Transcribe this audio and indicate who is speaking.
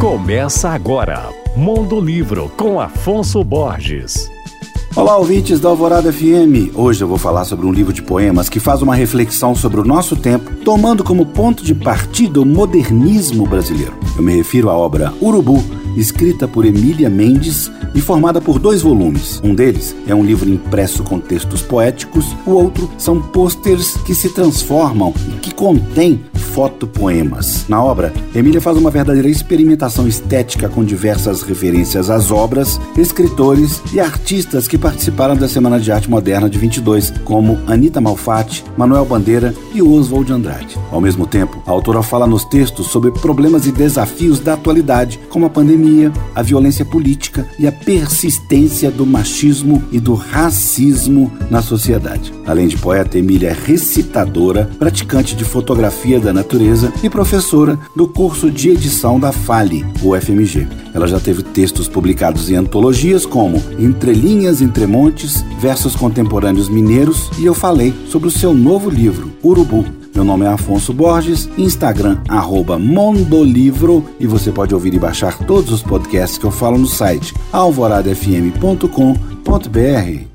Speaker 1: Começa agora, Mundo Livro com Afonso Borges.
Speaker 2: Olá, ouvintes da Alvorada FM. Hoje eu vou falar sobre um livro de poemas que faz uma reflexão sobre o nosso tempo, tomando como ponto de partida o modernismo brasileiro. Eu me refiro à obra Urubu, escrita por Emília Mendes e formada por dois volumes. Um deles é um livro impresso com textos poéticos, o outro são pôsteres que se transformam e que contêm fotopoemas. Na obra, Emília faz uma verdadeira experimentação estética com diversas referências às obras, escritores e artistas que participaram da Semana de Arte Moderna de 22, como Anita Malfatti, Manuel Bandeira e Oswald Andrade. Ao mesmo tempo, a autora fala nos textos sobre problemas e desafios da atualidade, como a pandemia, a violência política e a persistência do machismo e do racismo na sociedade. Além de poeta, Emília é recitadora, praticante de fotografia da natureza e professora do curso de edição da FALE, UFMG. Ela já teve textos publicados em antologias como Entre Linhas Entre Montes, Versos Contemporâneos Mineiros e eu falei sobre o seu novo livro, Urubu, meu nome é Afonso Borges, Instagram arroba Mondolivro e você pode ouvir e baixar todos os podcasts que eu falo no site alvoradafm.com.br.